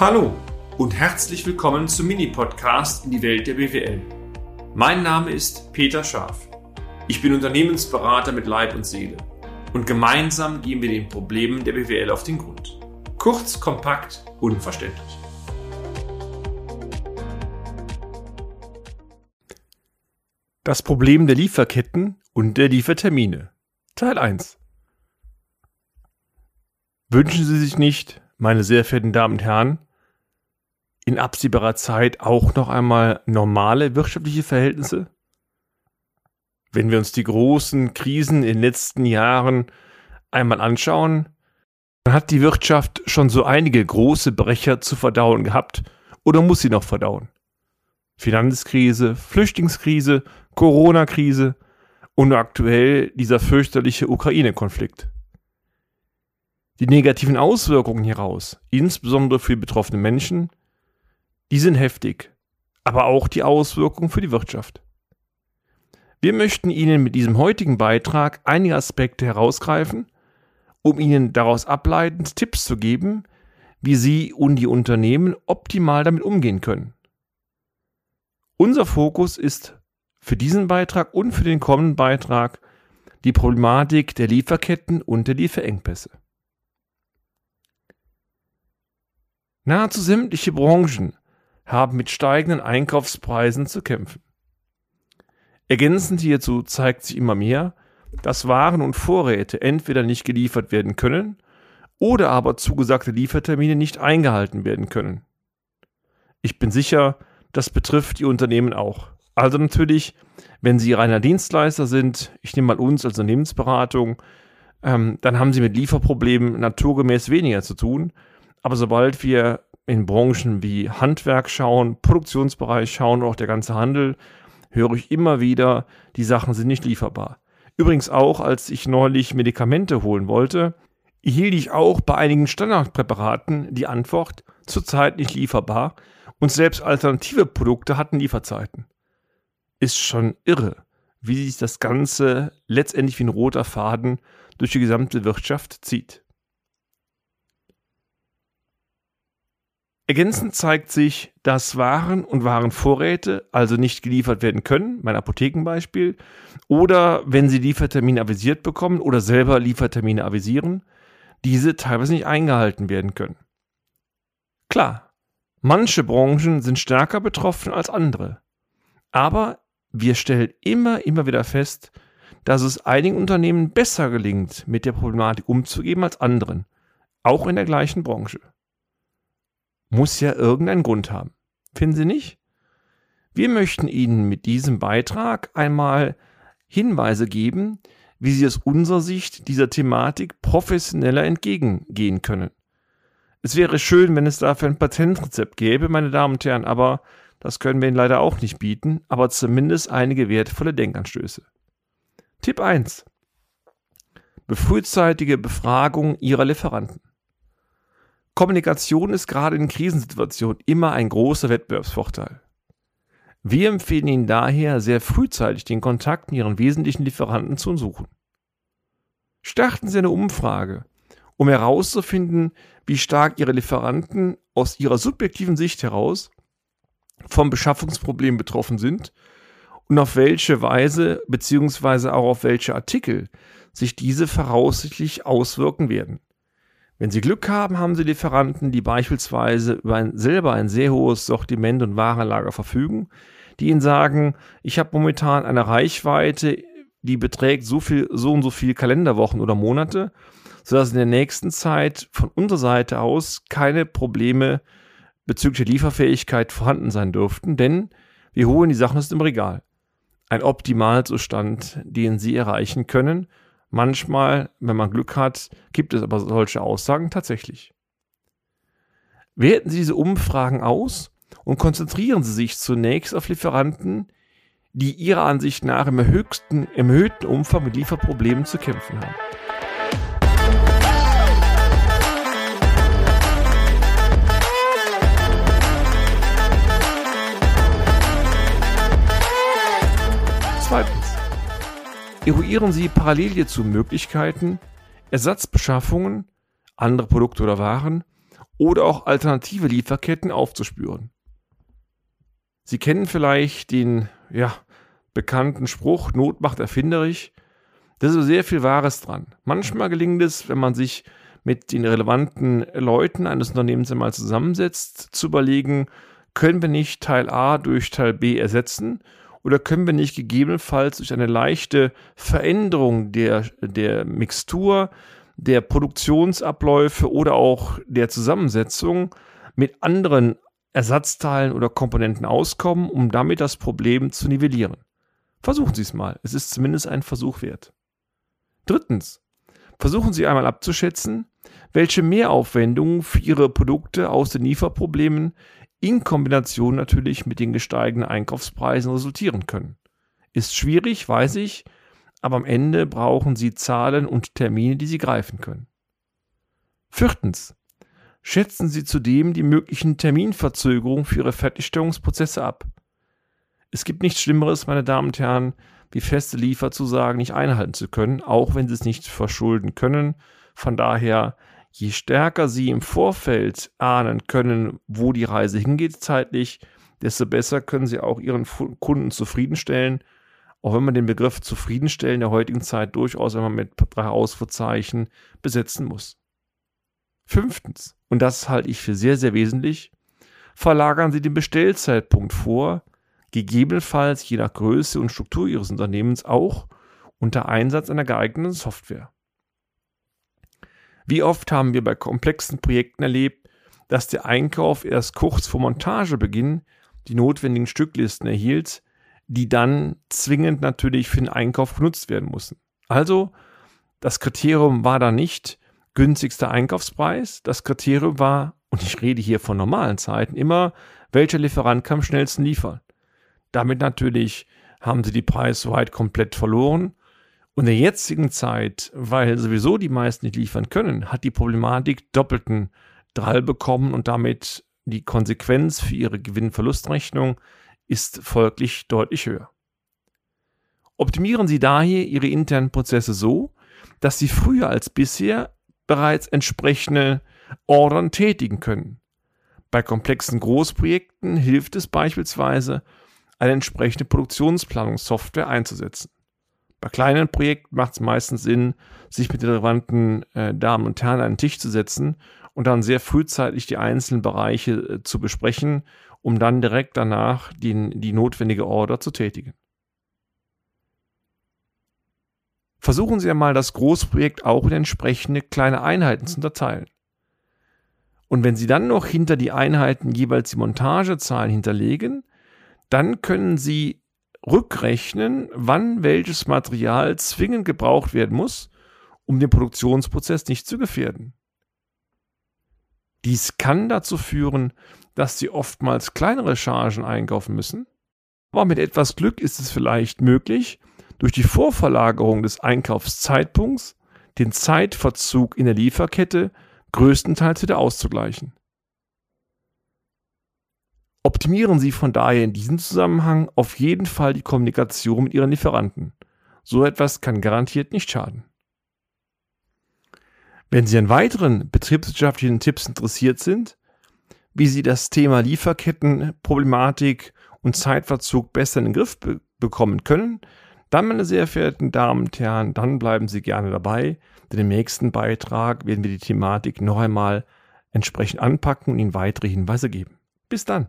Hallo und herzlich willkommen zum Mini-Podcast in die Welt der BWL. Mein Name ist Peter Scharf. Ich bin Unternehmensberater mit Leib und Seele und gemeinsam gehen wir den Problemen der BWL auf den Grund. Kurz, kompakt, unverständlich. Das Problem der Lieferketten und der Liefertermine. Teil 1. Wünschen Sie sich nicht, meine sehr verehrten Damen und Herren, in absehbarer Zeit auch noch einmal normale wirtschaftliche Verhältnisse? Wenn wir uns die großen Krisen in den letzten Jahren einmal anschauen, dann hat die Wirtschaft schon so einige große Brecher zu verdauen gehabt oder muss sie noch verdauen. Finanzkrise, Flüchtlingskrise, Corona-Krise und aktuell dieser fürchterliche Ukraine-Konflikt. Die negativen Auswirkungen hieraus, insbesondere für betroffene Menschen, die sind heftig, aber auch die Auswirkungen für die Wirtschaft. Wir möchten Ihnen mit diesem heutigen Beitrag einige Aspekte herausgreifen, um Ihnen daraus ableitend Tipps zu geben, wie Sie und die Unternehmen optimal damit umgehen können. Unser Fokus ist für diesen Beitrag und für den kommenden Beitrag die Problematik der Lieferketten und der Lieferengpässe. Nahezu sämtliche Branchen haben mit steigenden Einkaufspreisen zu kämpfen. Ergänzend hierzu zeigt sich immer mehr, dass Waren und Vorräte entweder nicht geliefert werden können oder aber zugesagte Liefertermine nicht eingehalten werden können. Ich bin sicher, das betrifft die Unternehmen auch. Also natürlich, wenn Sie reiner Dienstleister sind, ich nehme mal uns als Unternehmensberatung, ähm, dann haben Sie mit Lieferproblemen naturgemäß weniger zu tun, aber sobald wir in Branchen wie Handwerk schauen, Produktionsbereich schauen und auch der ganze Handel, höre ich immer wieder, die Sachen sind nicht lieferbar. Übrigens auch, als ich neulich Medikamente holen wollte, hielt ich auch bei einigen Standardpräparaten die Antwort zurzeit nicht lieferbar und selbst alternative Produkte hatten Lieferzeiten. Ist schon irre, wie sich das Ganze letztendlich wie ein roter Faden durch die gesamte Wirtschaft zieht. Ergänzend zeigt sich, dass Waren und Warenvorräte also nicht geliefert werden können, mein Apothekenbeispiel, oder wenn sie Liefertermine avisiert bekommen oder selber Liefertermine avisieren, diese teilweise nicht eingehalten werden können. Klar, manche Branchen sind stärker betroffen als andere, aber wir stellen immer, immer wieder fest, dass es einigen Unternehmen besser gelingt, mit der Problematik umzugehen als anderen, auch in der gleichen Branche muss ja irgendeinen Grund haben. Finden Sie nicht? Wir möchten Ihnen mit diesem Beitrag einmal Hinweise geben, wie Sie aus unserer Sicht dieser Thematik professioneller entgegengehen können. Es wäre schön, wenn es dafür ein Patentrezept gäbe, meine Damen und Herren, aber das können wir Ihnen leider auch nicht bieten, aber zumindest einige wertvolle Denkanstöße. Tipp 1. Befrühzeitige Befragung Ihrer Lieferanten. Kommunikation ist gerade in Krisensituationen immer ein großer Wettbewerbsvorteil. Wir empfehlen Ihnen daher, sehr frühzeitig den Kontakt mit Ihren wesentlichen Lieferanten zu suchen. Starten Sie eine Umfrage, um herauszufinden, wie stark Ihre Lieferanten aus ihrer subjektiven Sicht heraus vom Beschaffungsproblem betroffen sind und auf welche Weise bzw. auch auf welche Artikel sich diese voraussichtlich auswirken werden. Wenn Sie Glück haben, haben Sie Lieferanten, die beispielsweise über ein, selber ein sehr hohes Sortiment und Warenlager verfügen, die Ihnen sagen, ich habe momentan eine Reichweite, die beträgt so viel, so und so viel Kalenderwochen oder Monate, sodass in der nächsten Zeit von unserer Seite aus keine Probleme bezüglich der Lieferfähigkeit vorhanden sein dürften, denn wir holen die Sachen aus dem Regal. Ein Optimalzustand, den Sie erreichen können Manchmal, wenn man Glück hat, gibt es aber solche Aussagen tatsächlich. Werten Sie diese Umfragen aus und konzentrieren Sie sich zunächst auf Lieferanten, die Ihrer Ansicht nach im, höchsten, im erhöhten Umfang mit Lieferproblemen zu kämpfen haben. Eruieren Sie parallel hierzu Möglichkeiten, Ersatzbeschaffungen, andere Produkte oder Waren oder auch alternative Lieferketten aufzuspüren. Sie kennen vielleicht den ja, bekannten Spruch, Not macht erfinderisch. Da ist so sehr viel Wahres dran. Manchmal gelingt es, wenn man sich mit den relevanten Leuten eines Unternehmens einmal zusammensetzt, zu überlegen, können wir nicht Teil A durch Teil B ersetzen oder können wir nicht gegebenenfalls durch eine leichte Veränderung der, der Mixtur, der Produktionsabläufe oder auch der Zusammensetzung mit anderen Ersatzteilen oder Komponenten auskommen, um damit das Problem zu nivellieren. Versuchen Sie es mal. Es ist zumindest ein Versuch wert. Drittens. Versuchen Sie einmal abzuschätzen, welche Mehraufwendungen für Ihre Produkte aus den Lieferproblemen in Kombination natürlich mit den gesteigenden Einkaufspreisen resultieren können. Ist schwierig, weiß ich, aber am Ende brauchen Sie Zahlen und Termine, die Sie greifen können. Viertens. Schätzen Sie zudem die möglichen Terminverzögerungen für Ihre Fertigstellungsprozesse ab. Es gibt nichts Schlimmeres, meine Damen und Herren, wie feste Lieferzusagen nicht einhalten zu können, auch wenn Sie es nicht verschulden können. Von daher je stärker sie im Vorfeld ahnen können, wo die Reise hingeht zeitlich, desto besser können sie auch ihren Kunden zufriedenstellen. Auch wenn man den Begriff zufriedenstellen der heutigen Zeit durchaus immer mit drei Ausrufezeichen besetzen muss. Fünftens, und das halte ich für sehr, sehr wesentlich, verlagern Sie den Bestellzeitpunkt vor, gegebenenfalls je nach Größe und Struktur Ihres Unternehmens auch unter Einsatz einer geeigneten Software. Wie oft haben wir bei komplexen Projekten erlebt, dass der Einkauf erst kurz vor Montagebeginn die notwendigen Stücklisten erhielt, die dann zwingend natürlich für den Einkauf genutzt werden mussten. Also, das Kriterium war da nicht günstigster Einkaufspreis, das Kriterium war, und ich rede hier von normalen Zeiten, immer, welcher Lieferant kann am schnellsten liefern. Damit natürlich haben sie die Preiswahrheit komplett verloren und in der jetzigen Zeit, weil sowieso die meisten nicht liefern können, hat die Problematik doppelten Drall bekommen und damit die Konsequenz für ihre Gewinn-Verlustrechnung ist folglich deutlich höher. Optimieren Sie daher Ihre internen Prozesse so, dass Sie früher als bisher bereits entsprechende Ordern tätigen können. Bei komplexen Großprojekten hilft es beispielsweise, eine entsprechende Produktionsplanungssoftware einzusetzen. Bei kleinen Projekten macht es meistens Sinn, sich mit den relevanten äh, Damen und Herren an einen Tisch zu setzen und dann sehr frühzeitig die einzelnen Bereiche äh, zu besprechen, um dann direkt danach die, die notwendige Order zu tätigen. Versuchen Sie einmal das Großprojekt auch in entsprechende kleine Einheiten zu unterteilen. Und wenn Sie dann noch hinter die Einheiten jeweils die Montagezahlen hinterlegen, dann können Sie rückrechnen, wann welches Material zwingend gebraucht werden muss, um den Produktionsprozess nicht zu gefährden. Dies kann dazu führen, dass Sie oftmals kleinere Chargen einkaufen müssen, aber mit etwas Glück ist es vielleicht möglich, durch die Vorverlagerung des Einkaufszeitpunkts den Zeitverzug in der Lieferkette größtenteils wieder auszugleichen. Optimieren Sie von daher in diesem Zusammenhang auf jeden Fall die Kommunikation mit Ihren Lieferanten. So etwas kann garantiert nicht schaden. Wenn Sie an weiteren betriebswirtschaftlichen Tipps interessiert sind, wie Sie das Thema Lieferkettenproblematik und Zeitverzug besser in den Griff be bekommen können, dann, meine sehr verehrten Damen und Herren, dann bleiben Sie gerne dabei, denn im nächsten Beitrag werden wir die Thematik noch einmal entsprechend anpacken und Ihnen weitere Hinweise geben. Bis dann!